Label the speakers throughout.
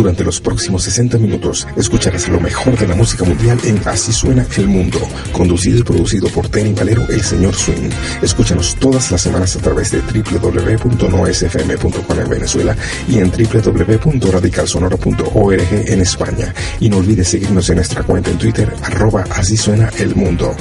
Speaker 1: Durante los próximos 60 minutos escucharás lo mejor de la música mundial en Así suena el mundo, conducido y producido por Tenny Valero, el señor Swing. Escúchanos todas las semanas a través de www.noesfm.com en Venezuela y en www.radicalsonoro.org en España. Y no olvides seguirnos en nuestra cuenta en Twitter, arroba Así suena el mundo.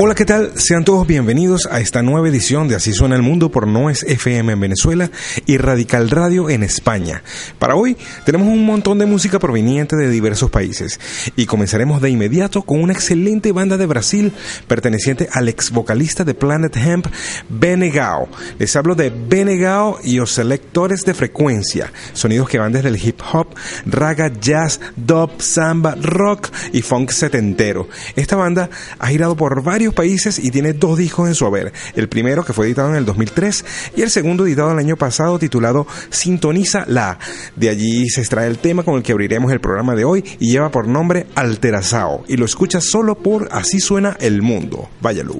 Speaker 1: Hola, ¿qué tal? Sean todos bienvenidos a esta nueva edición de Así suena el mundo por Noes FM en Venezuela y Radical Radio en España. Para hoy tenemos un montón de música proveniente de diversos países y comenzaremos de inmediato con una excelente banda de Brasil perteneciente al ex vocalista de Planet Hemp, Benegao. Les hablo de Benegao y los selectores de frecuencia, sonidos que van desde el hip hop, raga, jazz, dub, samba, rock y funk setentero. Esta banda ha girado por varios países y tiene dos discos en su haber. El primero que fue editado en el 2003 y el segundo editado el año pasado titulado Sintoniza la. De allí se extrae el tema con el que abriremos el programa de hoy y lleva por nombre Alterazao y lo escucha solo por Así suena el mundo. Váyalo.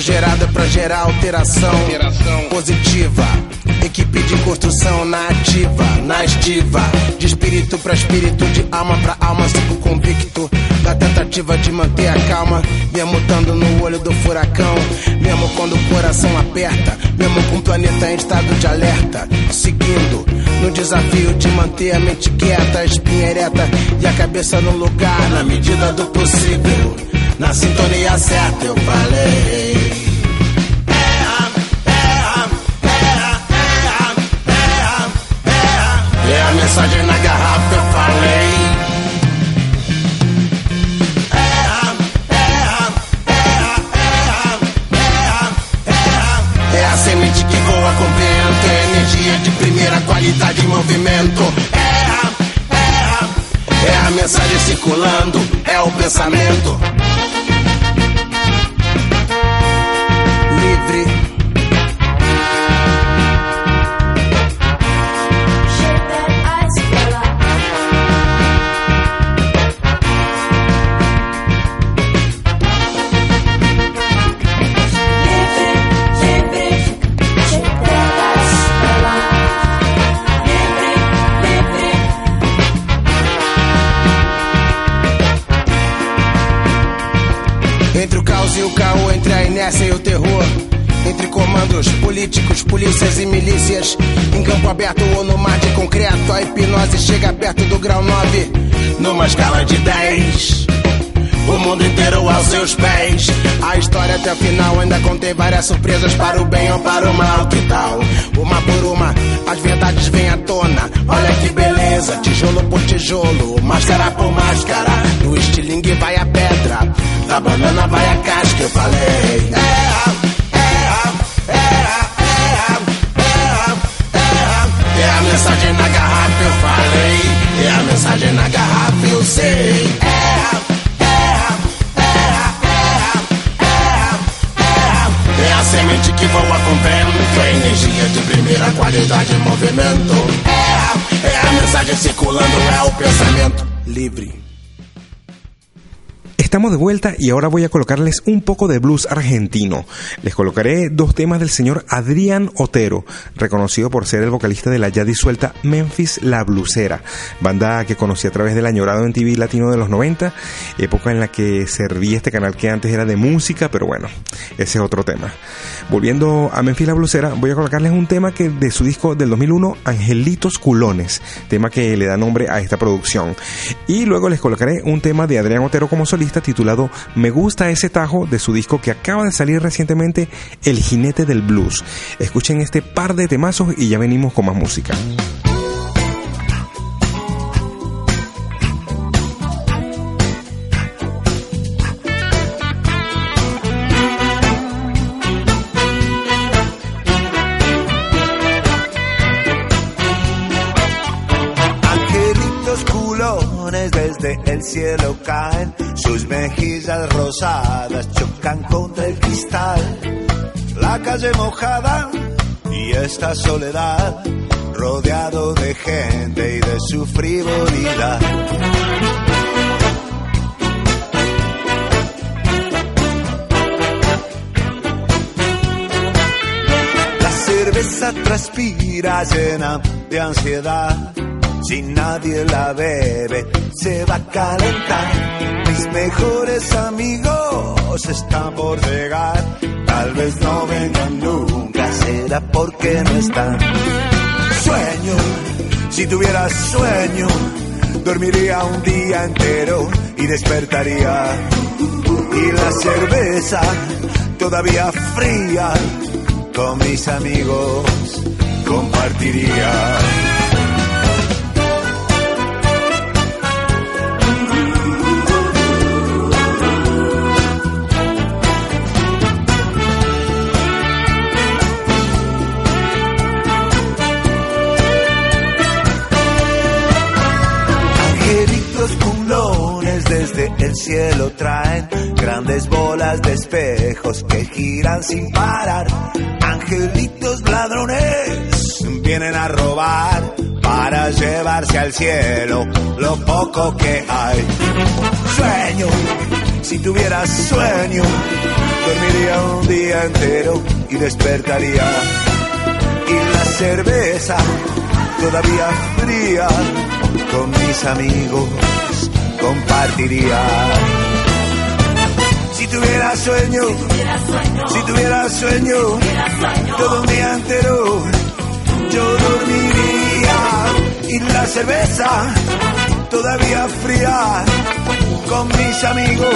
Speaker 2: Gerada para gerar alteração, positiva. Equipe de construção na ativa, na estiva. De espírito para espírito, de alma para alma, sigo convicto. Da tentativa de manter a calma, mesmo estando no olho do furacão. Mesmo quando o coração aperta, mesmo com o planeta em estado de alerta. Seguindo no desafio de manter a mente quieta, a espinha ereta e a cabeça no lugar, na medida do possível. Na sintonia certa eu falei. Mensagem na garrafa, eu falei. É a semente que voa com vento, é energia de primeira qualidade em movimento. É, é, é a mensagem circulando, é o pensamento. E o terror. Entre comandos políticos, polícias e milícias. Em campo aberto ou no mar de concreto, a hipnose chega perto do grau 9. Numa escala de 10. O mundo inteiro aos seus pés. A história até o final ainda contém várias surpresas para o bem ou para o mal. Que tal? Uma por uma, as verdades vêm à tona. Olha que beleza, tijolo por tijolo, máscara por máscara. Do estilingue vai a pedra, da banana vai a casca. Eu falei. É, é, é, é a mensagem na garrafa, eu falei. É a mensagem na garrafa, eu sei. É a semente que voa com vento, é energia de primeira qualidade em movimento. É, é a mensagem circulando, é o pensamento livre.
Speaker 1: Estamos de vuelta y ahora voy a colocarles un poco de blues argentino. Les colocaré dos temas del señor Adrián Otero, reconocido por ser el vocalista de la ya disuelta Memphis La Blusera, banda que conocí a través del añorado en TV latino de los 90, época en la que servía este canal que antes era de música, pero bueno, ese es otro tema. Volviendo a Memphis La Blusera, voy a colocarles un tema que de su disco del 2001, Angelitos Culones, tema que le da nombre a esta producción. Y luego les colocaré un tema de Adrián Otero como solista titulado Me gusta ese tajo de su disco que acaba de salir recientemente, El jinete del blues. Escuchen este par de temazos y ya venimos con más música.
Speaker 3: Desde el cielo caen, sus mejillas rosadas chocan contra el cristal. La calle mojada y esta soledad, rodeado de gente y de su frivolidad. La cerveza transpira llena de ansiedad si nadie la bebe, se va a calentar. Mis mejores amigos están por llegar. Tal vez no vengan nunca, será porque no están. Sueño, si tuviera sueño, dormiría un día entero y despertaría. Y la cerveza todavía fría con mis amigos compartiría. El cielo traen grandes bolas de espejos que giran sin parar. Angelitos ladrones vienen a robar para llevarse al cielo lo poco que hay. Sueño, si tuviera sueño, dormiría un día entero y despertaría. Y la cerveza todavía fría con mis amigos compartiría. Si tuviera sueño, si tuviera sueño, todo un día entero, yo dormiría. Y la cerveza todavía fría, con mis amigos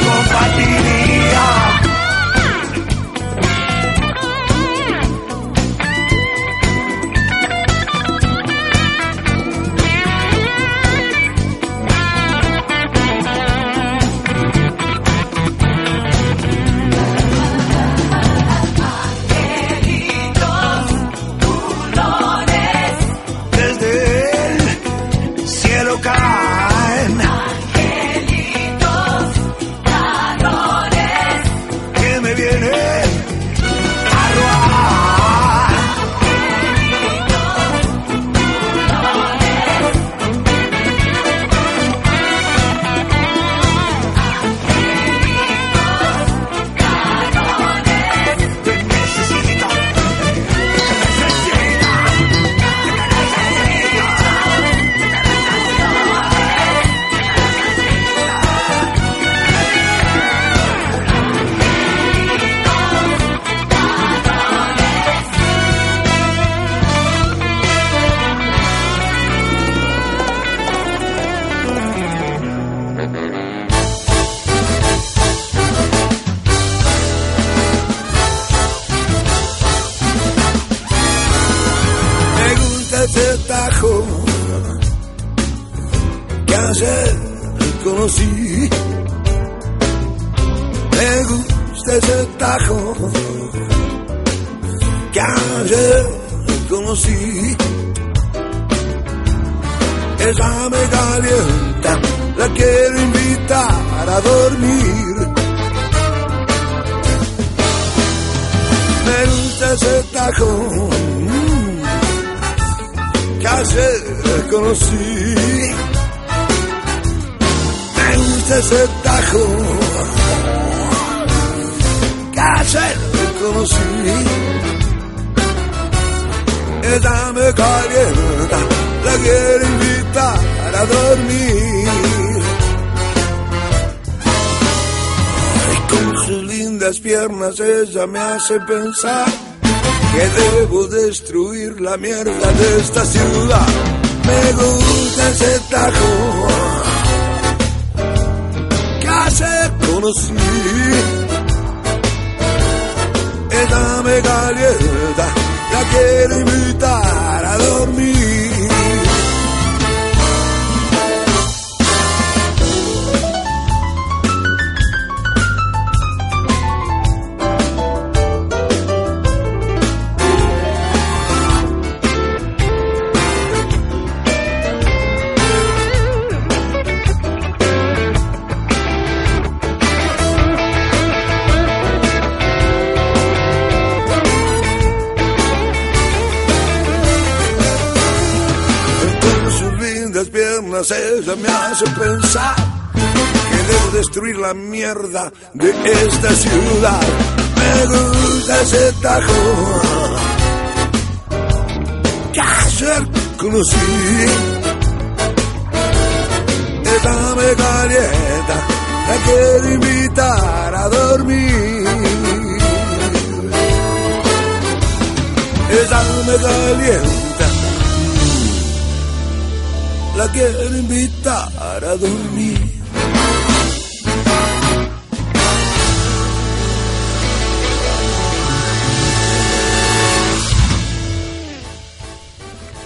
Speaker 3: compartiría. ella me calienta, la quiero invitar a dormir.
Speaker 4: Me gusta ese tajón mm, que ayer conocí. Me gusta ese tajón que ayer conocí ella me calienta, la quiero invitar a dormir. Y con sus lindas piernas ella me hace pensar que debo destruir la mierda de esta ciudad. Me gusta ese tajo que conocí. Ella me calienta, la quiero invitar a dormir. Ella me hace pensar que debo destruir la mierda de esta ciudad. Me gusta ese tajo que ayer conocí. Ella me calienta, la quiero invitar a dormir. Ella me calienta la quiero invitar a dormir.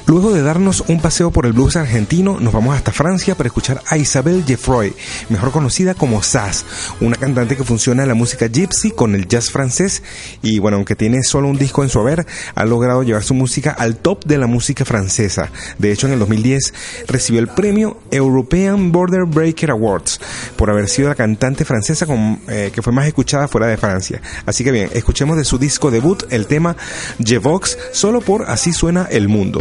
Speaker 1: Luego de darnos un paseo por el blues argentino, nos vamos hasta Francia para escuchar a Isabelle Geffroy, mejor conocida como Sass, una cantante que funciona en la música gypsy con el jazz francés y bueno, aunque tiene solo un disco en su haber, ha logrado llevar su música al top de la música francesa. De hecho, en el 2010 recibió el premio European Border Breaker Awards por haber sido la cantante francesa eh, que fue más escuchada fuera de Francia. Así que bien, escuchemos de su disco debut el tema Je Vox, solo por Así suena el mundo.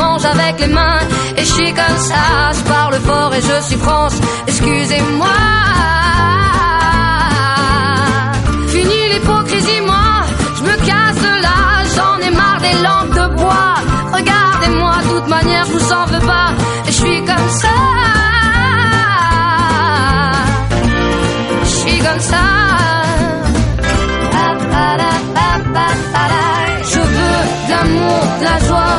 Speaker 5: mange avec les mains et je suis comme ça. Je parle fort et je suis France, excusez-moi. Fini l'hypocrisie, moi, je me casse de là. J'en ai marre des lampes de bois. Regardez-moi, de toute manière, je vous en veux pas. Et je suis comme ça. Je suis comme ça. Je veux de l'amour, de la joie,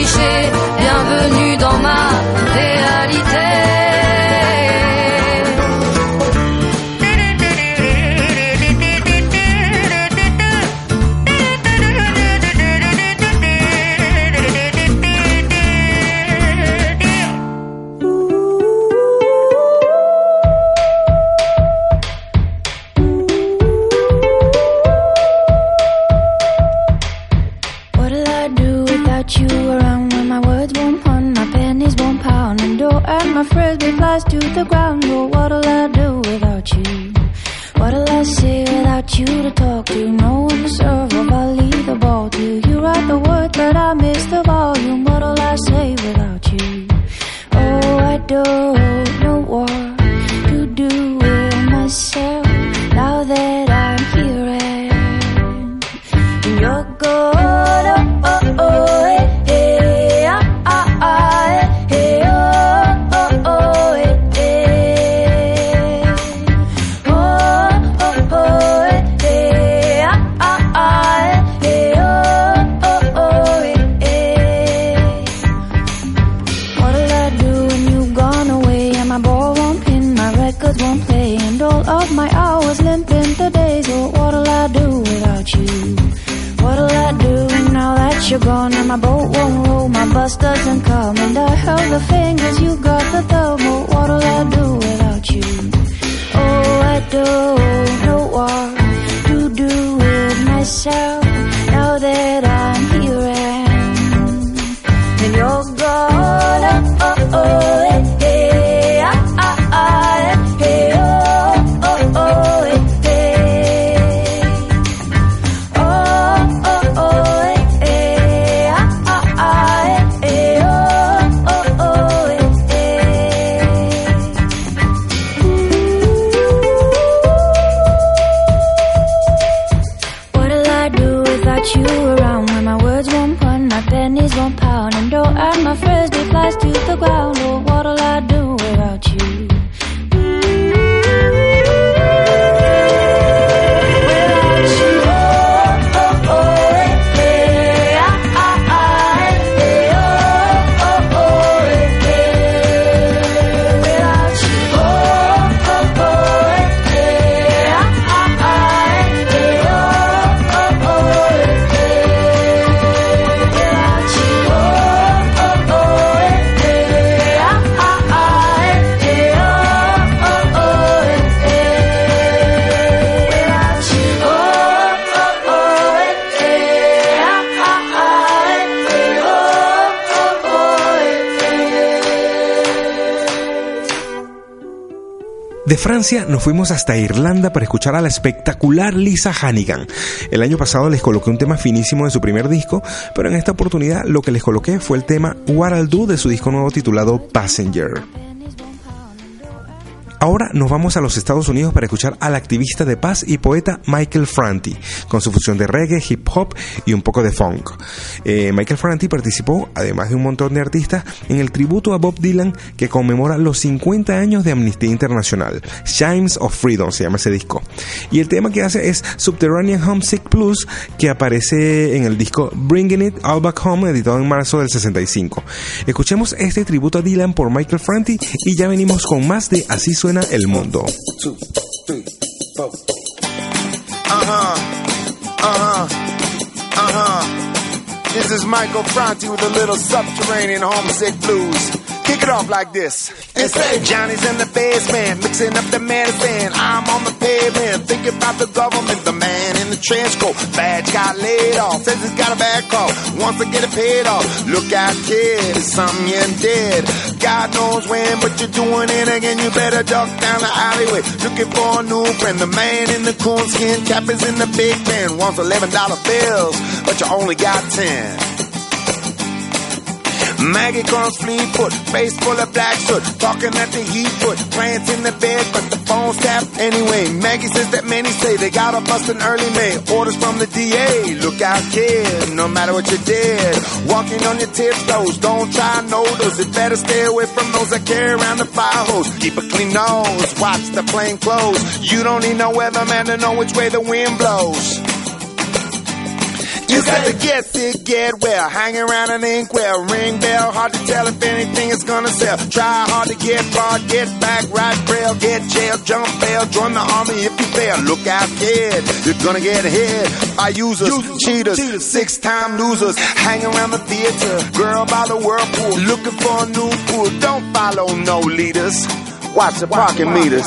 Speaker 5: Bienvenue
Speaker 6: door
Speaker 1: Francia nos fuimos hasta Irlanda para escuchar a la espectacular Lisa Hannigan. El año pasado les coloqué un tema finísimo de su primer disco, pero en esta oportunidad lo que les coloqué fue el tema What I'll Do de su disco nuevo titulado Passenger. Ahora nos vamos a los Estados Unidos para escuchar al activista de paz y poeta Michael Franti, con su fusión de reggae, hip hop y un poco de funk. Eh, Michael Franti participó, además de un montón de artistas, en el tributo a Bob Dylan que conmemora los 50 años de Amnistía Internacional. Chimes of Freedom se llama ese disco. Y el tema que hace es Subterranean Homesick Plus, que aparece en el disco Bringing It All Back Home, editado en marzo del 65. Escuchemos este tributo a Dylan por Michael Franti y ya venimos con más de Así suena el mundo.
Speaker 7: two, three, four. Uh. Uh. Uh. This is Michael Franti with a little subterranean homesick blues. Kick it off like this. And say, Johnny's in the basement, mixing up the medicine. I'm on the pavement, thinking about the government. The man in the trench coat, badge got laid off. Says he's got a bad call, wants to get it paid off. Look out, kid, it's something you did. God knows when, but you're doing it again. You better duck down the alleyway, looking for a new friend. The man in the coonskin cap is in the big pen, wants eleven dollar bills, but you only got ten. Maggie comes Fleetfoot, face full of black soot, talking at the heat foot, plants in the bed, but the phone's tapped anyway. Maggie says that many say they got a bust in early May. Orders from the DA, look out kid, no matter what you did. Walking on your tiptoes, don't try notice. It better stay away from those that carry around the fire hose. Keep a clean nose, watch the plain close. You don't need no weatherman to know which way the wind blows. You got to get sick, get well, hang around an inkwell, ring bell, hard to tell if anything is gonna sell. Try hard to get far, get back, right braille, get jail, jump bail, join the army if you fail. Look out, kid, you're gonna get hit by users, cheaters, six-time losers, hang around the theater, girl by the whirlpool, looking for a new pool. Don't follow no leaders, watch the parking meters.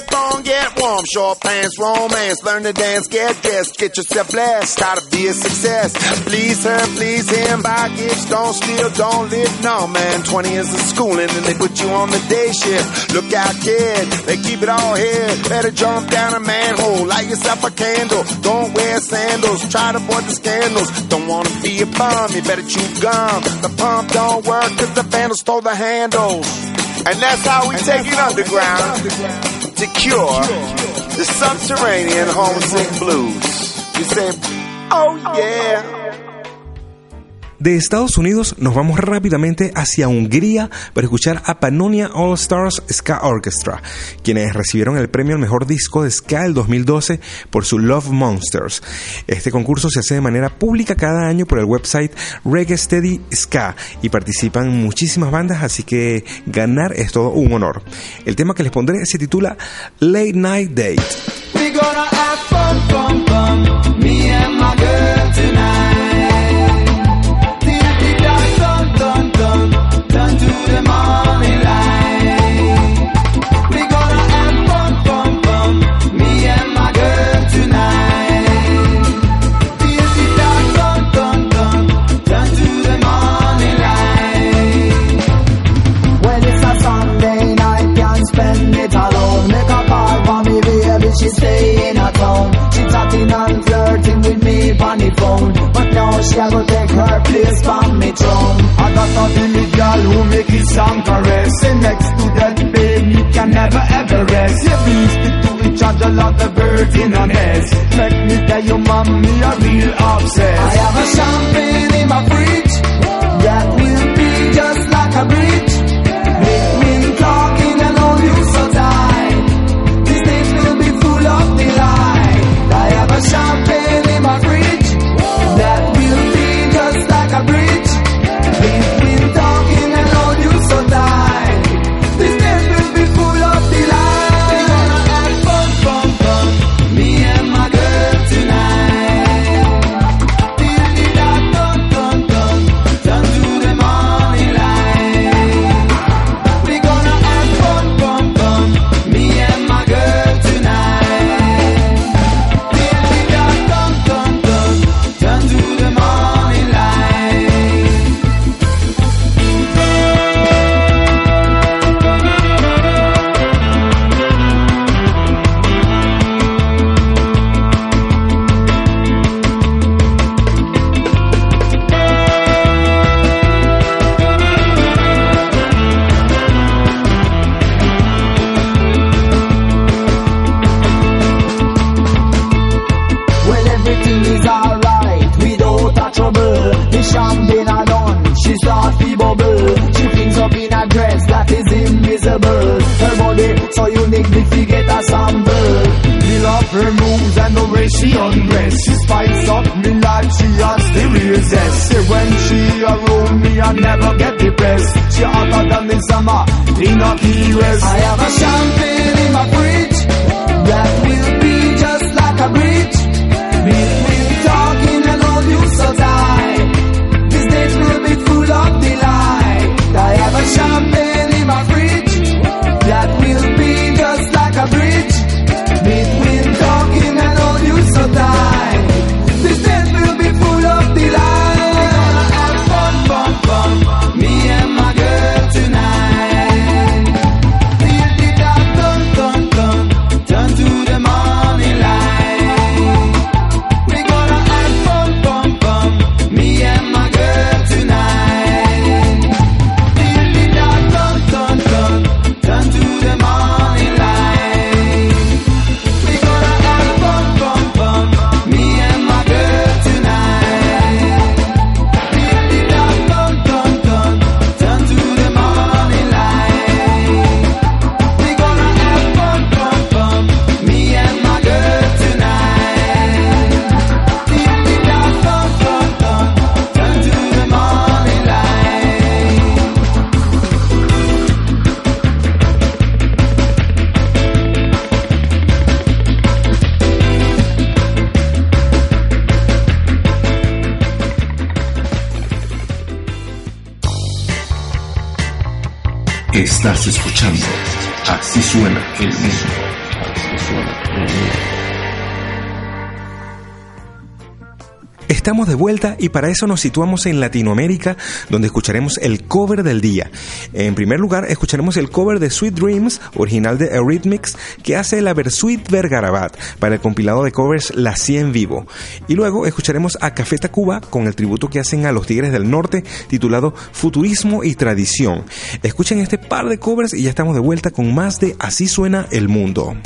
Speaker 7: Get on, get warm, short pants, romance, learn to dance, get dressed, get yourself blessed, to be a success. Please her, please him, buy gifts, don't steal, don't live, no man. 20 years of schooling and they put you on the day shift. Look out, kid, they keep it all here. Better jump down a manhole, light yourself a candle, don't wear sandals, try to avoid the scandals. Don't wanna be a bum, you better chew gum. The pump don't work cause the vandals stole the handles. And that's how we take it underground to cure the subterranean homesick blues. You say, oh yeah.
Speaker 1: De Estados Unidos nos vamos rápidamente hacia Hungría para escuchar a Pannonia All Stars Ska Orchestra, quienes recibieron el premio al mejor disco de ska del 2012 por su Love Monsters. Este concurso se hace de manera pública cada año por el website Reggae Steady Ska y participan muchísimas bandas, así que ganar es todo un honor. El tema que les pondré se titula Late Night Date.
Speaker 8: On the phone. But now she a go take her place from me throne. I got a Billy girl who make it sound caress. Sit next to that baby, can never ever rest. Yeah, we stick to each other like the birds in a nest. Let me tell you, mommy, a real obsessed. I have a champagne in my fridge. That
Speaker 9: suena el mismo. estamos de vuelta y para eso nos situamos en Latinoamérica, donde escucharemos el cover del día. En primer lugar, escucharemos el cover de Sweet Dreams, original de Eurythmics, que hace la Versuit Vergarabat para el compilado de covers La 100 Vivo. Y luego escucharemos a Café Tacuba con el tributo que hacen a los Tigres del Norte, titulado Futurismo y Tradición. Escuchen este par de covers y ya estamos de vuelta con más de Así suena el mundo.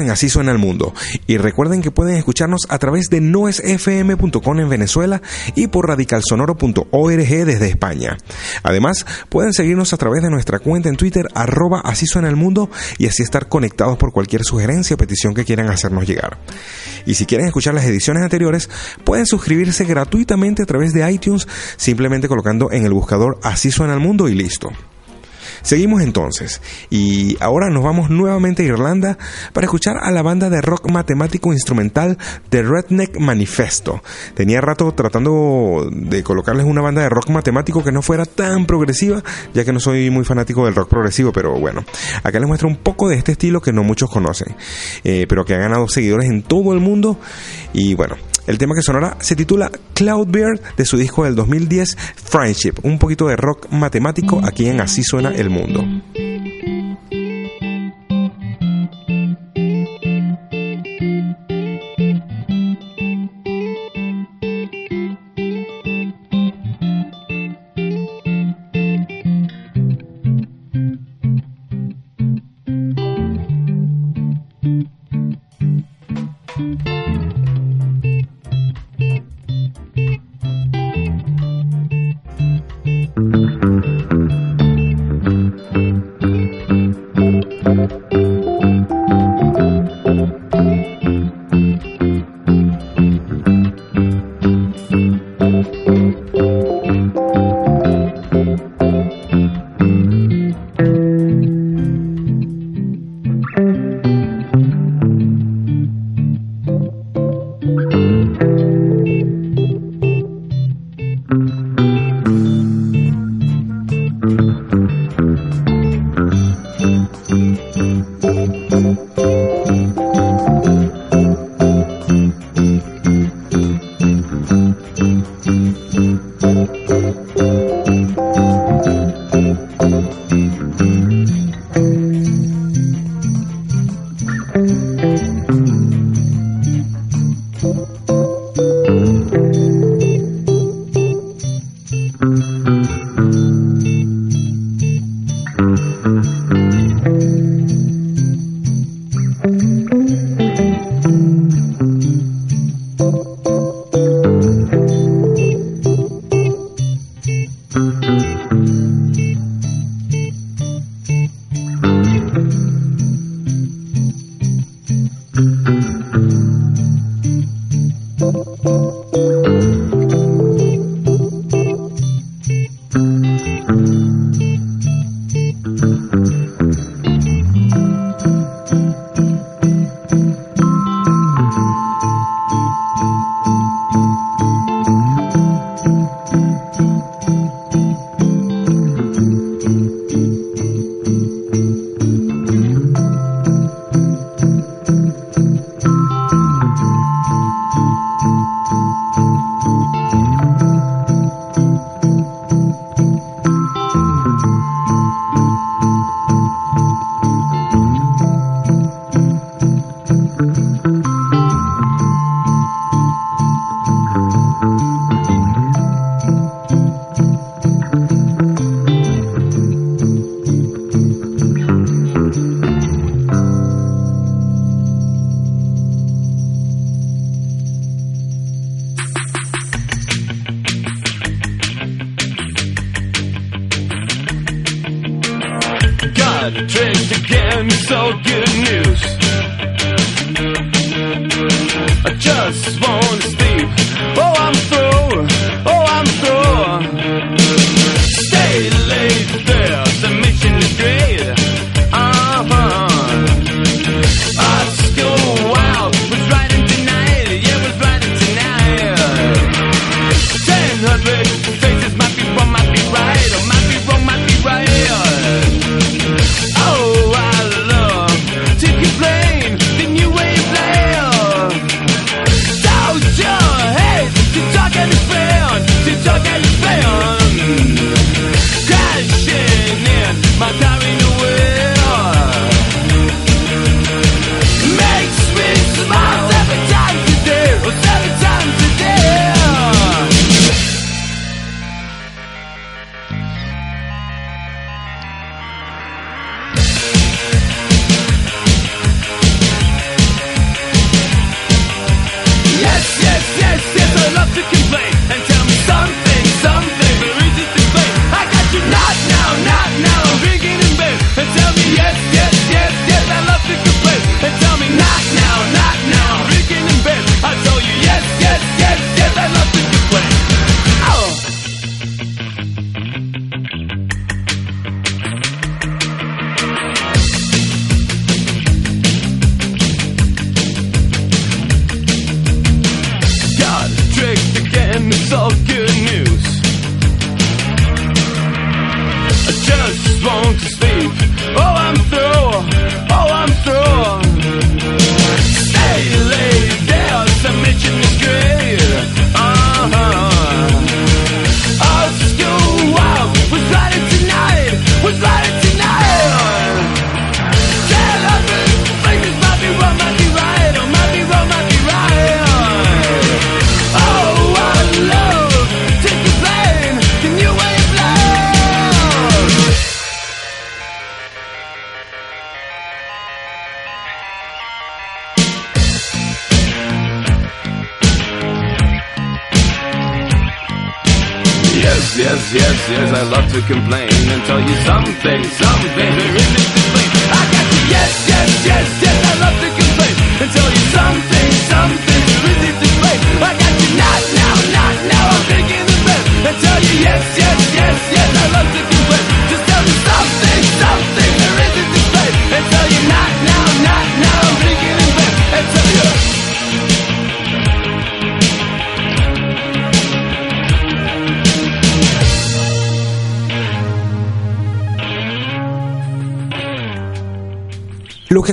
Speaker 1: Regreso en Así suena el mundo y recuerden que pueden escucharnos a través de noesfm.com en Venezuela y por radicalsonoro.org desde España. Además, pueden seguirnos a través de nuestra cuenta en Twitter arroba Así el mundo y así estar conectados por cualquier sugerencia o petición que quieran hacernos llegar. Y si quieren escuchar las ediciones anteriores, pueden suscribirse gratuitamente a través de iTunes simplemente colocando en el buscador Así suena el mundo y listo. Seguimos entonces, y ahora nos vamos nuevamente a Irlanda para escuchar a la banda de rock matemático instrumental The Redneck Manifesto. Tenía rato tratando de colocarles una banda de rock matemático que no fuera tan progresiva, ya que no soy muy fanático del rock progresivo, pero bueno, acá les muestro un poco de este estilo que no muchos conocen, eh, pero que ha ganado seguidores en todo el mundo, y bueno, el tema que sonará se titula Cloudbeard de su disco del 2010 Friendship, un poquito de rock matemático aquí en Así suena el mundo.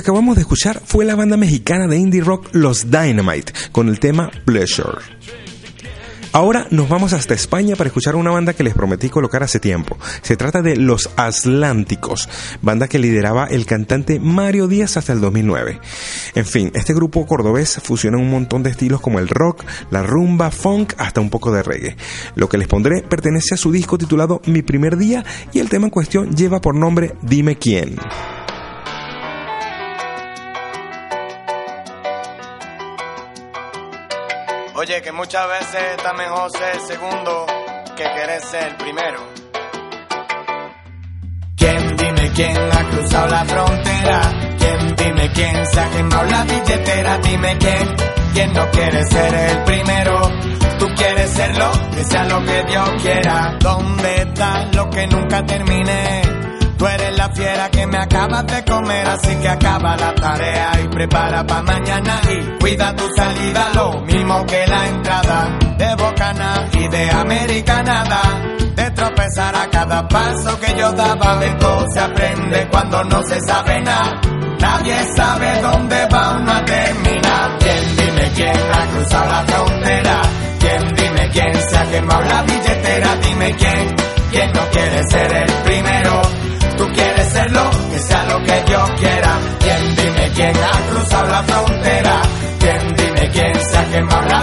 Speaker 1: Acabamos de escuchar fue la banda mexicana de indie rock Los Dynamite con el tema Pleasure. Ahora nos vamos hasta España para escuchar una banda que les prometí colocar hace tiempo. Se trata de Los Atlánticos, banda que lideraba el cantante Mario Díaz hasta el 2009. En fin, este grupo cordobés fusiona un montón de estilos como el rock, la rumba, funk, hasta un poco de reggae. Lo que les pondré pertenece a su disco titulado Mi primer día y el tema en cuestión lleva por nombre Dime quién.
Speaker 10: Oye, que muchas veces está mejor ser segundo que querer ser primero. ¿Quién dime quién ha cruzado la frontera? ¿Quién dime quién se ha quemado la billetera? Dime quién, quién no quiere ser el primero. Tú quieres serlo, que sea lo que Dios quiera. ¿Dónde está lo que nunca terminé? Tú eres la fiera que me acabas de comer, así que acaba la tarea y prepara pa' mañana y cuida tu salida, lo mismo que la entrada de Bocana y de Americanada. De tropezar a cada paso que yo daba, de todo se aprende cuando no se sabe nada. Nadie sabe dónde va uno a terminar. ¿Quién dime quién ha cruzado la frontera? ¿Quién dime quién se ha quemado la billetera? Dime quién, quién no quiere ser el primero. Tú quieres serlo, que sea lo que Dios quiera. ¿Quién dime quién ha cruzado la frontera? ¿Quién dime quién se ha quemado la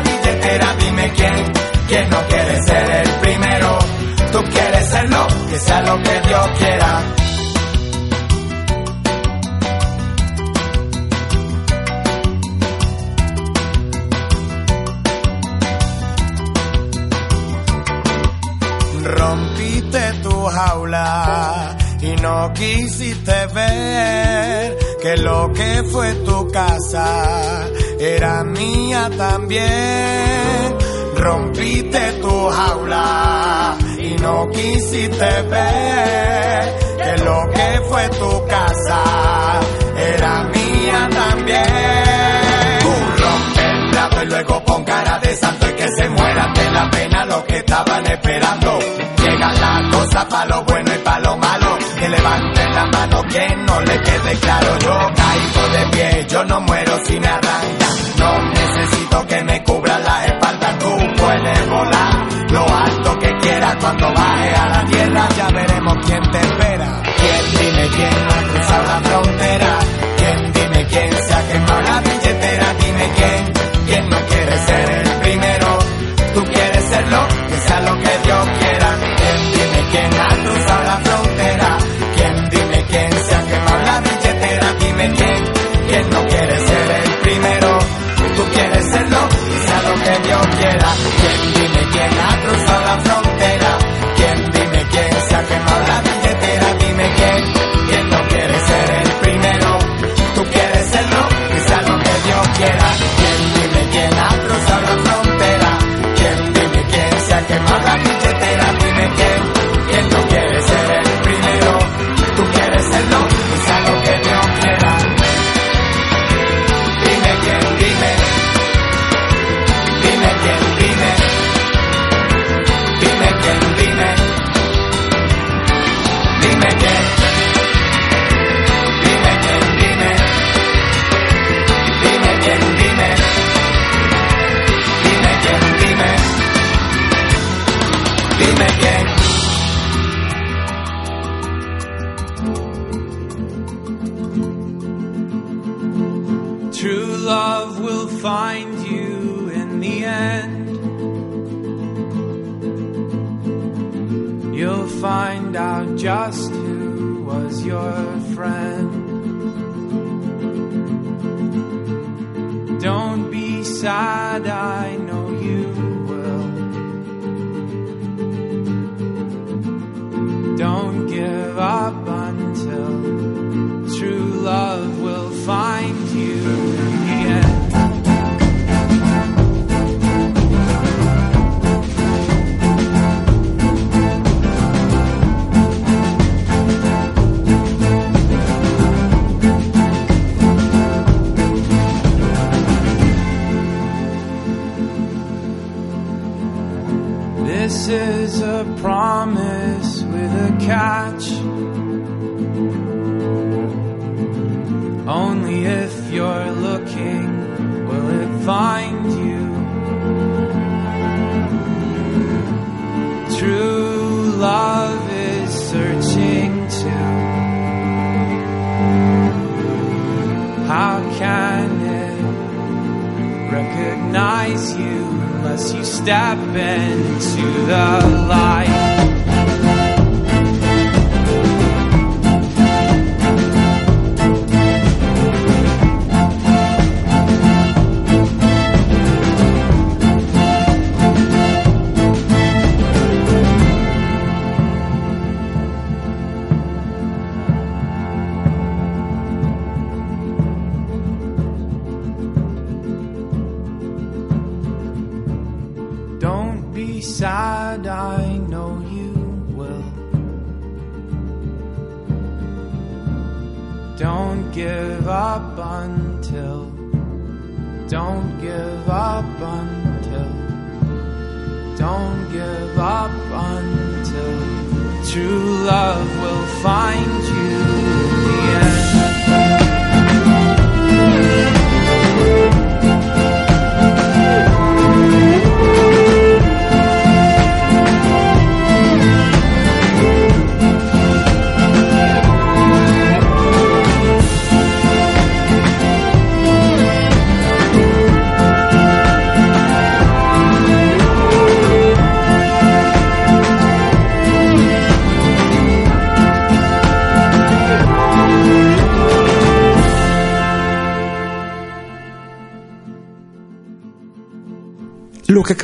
Speaker 10: también. Rompiste tu jaula y no quisiste ver que lo que fue tu casa era mía también. Tú rompe el plato y luego pon cara de santo y que se mueran de la pena los que estaban esperando. Llega la cosa pa' lo bueno mano quien no le quede claro. Yo caigo de pie, yo no muero si me. No necesito que me cubra la espalda. Tú puedes volar lo alto que quieras cuando baje a la tierra. Ya veremos quién te espera. ¿Quién dime quién ha cruzado la frontera? ¿Quién dime quién se ha quemado la billetera? Dime quién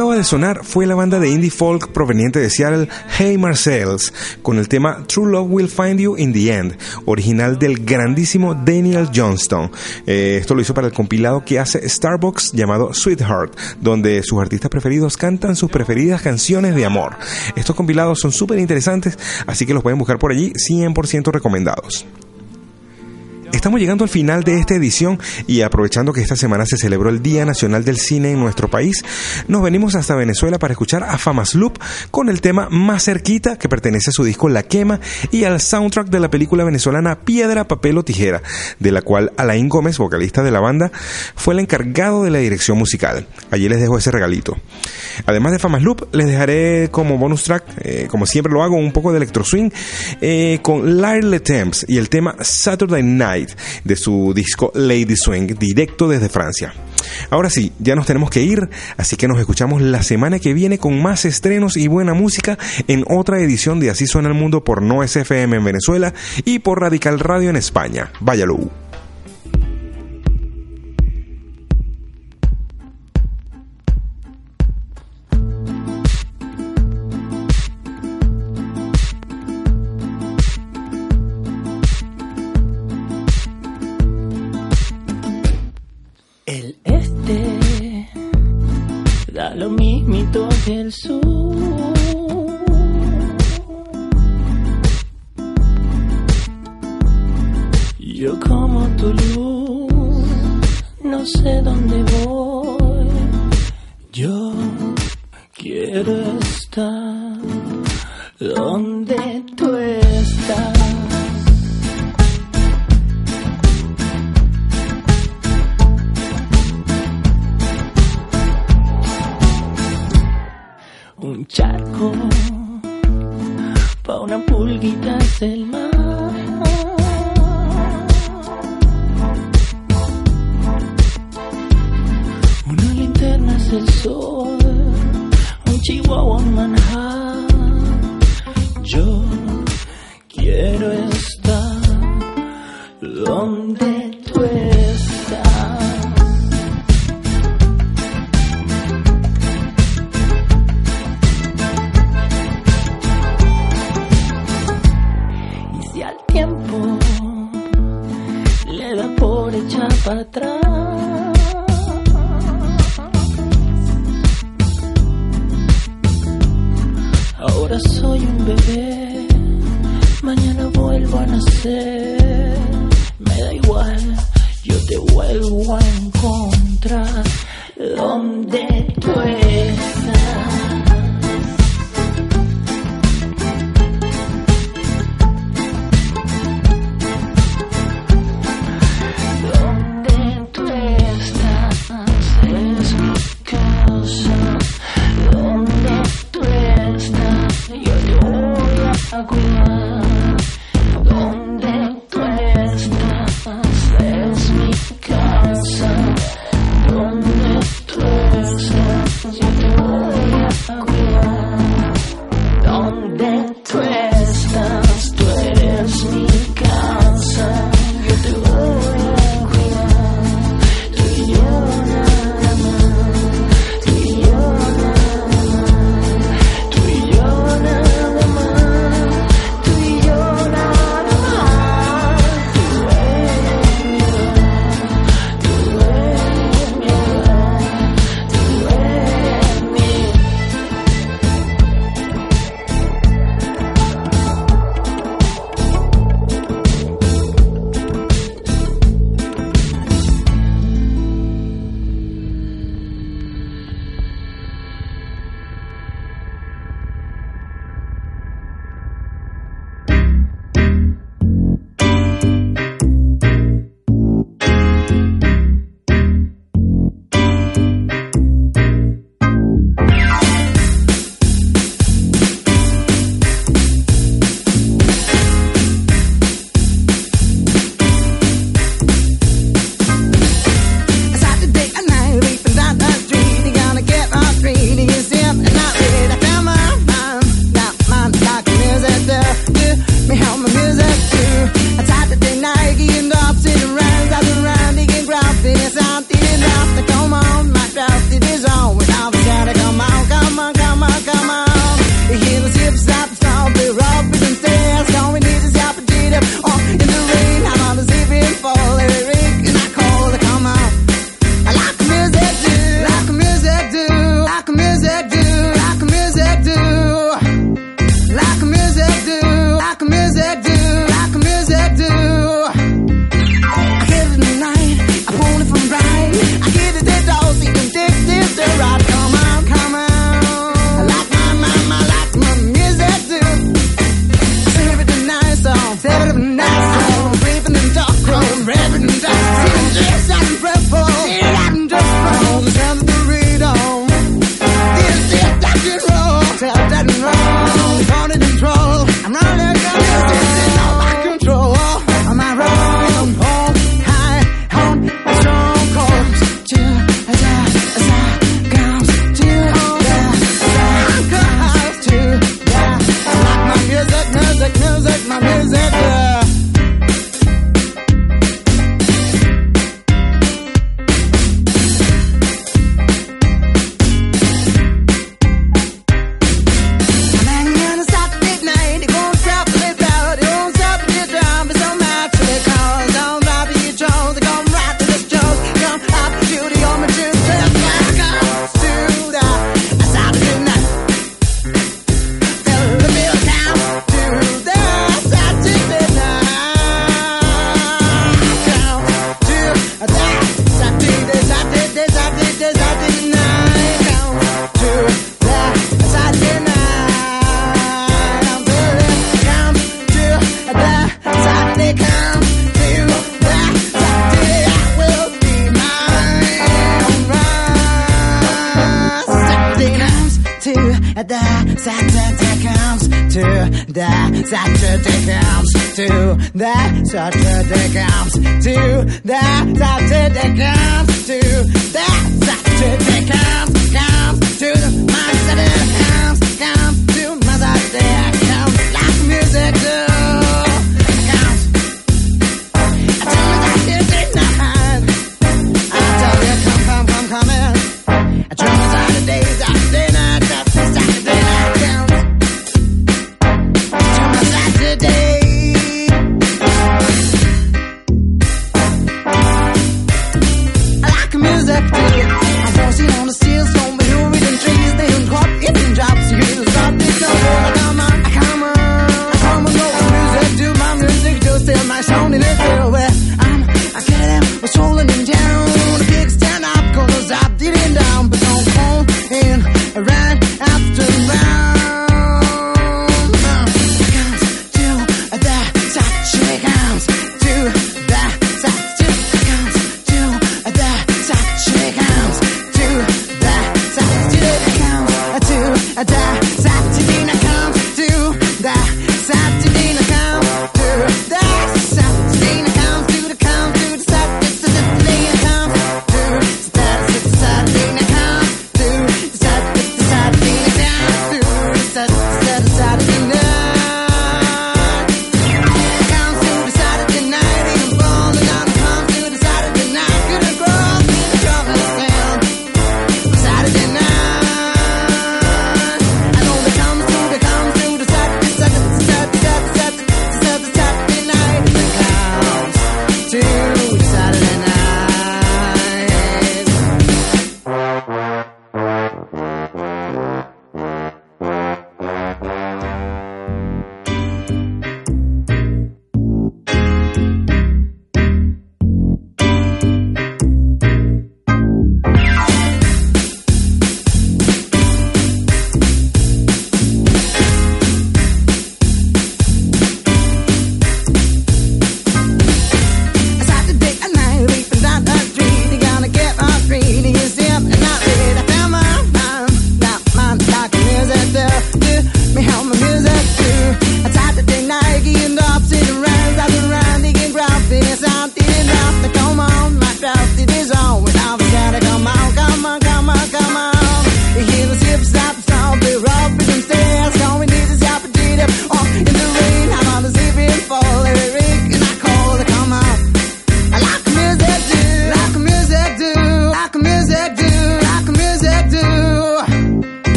Speaker 1: acaba de sonar fue la banda de indie folk proveniente de Seattle, Hey Marcells, con el tema True Love Will Find You in the End, original del grandísimo Daniel Johnston. Eh, esto lo hizo para el compilado que hace Starbucks llamado Sweetheart, donde sus artistas preferidos cantan sus preferidas canciones de amor. Estos compilados son súper interesantes, así que los pueden buscar por allí, 100% recomendados. Estamos llegando al final de esta edición y aprovechando que esta semana se celebró el Día Nacional del Cine en nuestro país, nos venimos hasta Venezuela para escuchar a Famas Loop con el tema Más Cerquita que pertenece a su disco La Quema y al soundtrack de la película venezolana Piedra, Papel o Tijera, de la cual Alain Gómez, vocalista de la banda, fue el encargado de la dirección musical. Allí les dejo ese regalito. Además de Famas Loop, les dejaré como bonus track, eh, como siempre lo hago, un poco de electro swing eh, con Larry Temps y el tema Saturday Night de su disco Lady Swing, directo desde Francia. Ahora sí, ya nos tenemos que ir, así que nos escuchamos la semana que viene con más estrenos y buena música en otra edición de Así suena el mundo por No SFM en Venezuela y por Radical Radio en España. Váyalo.
Speaker 11: El sur. Quiero estar donde tú estás.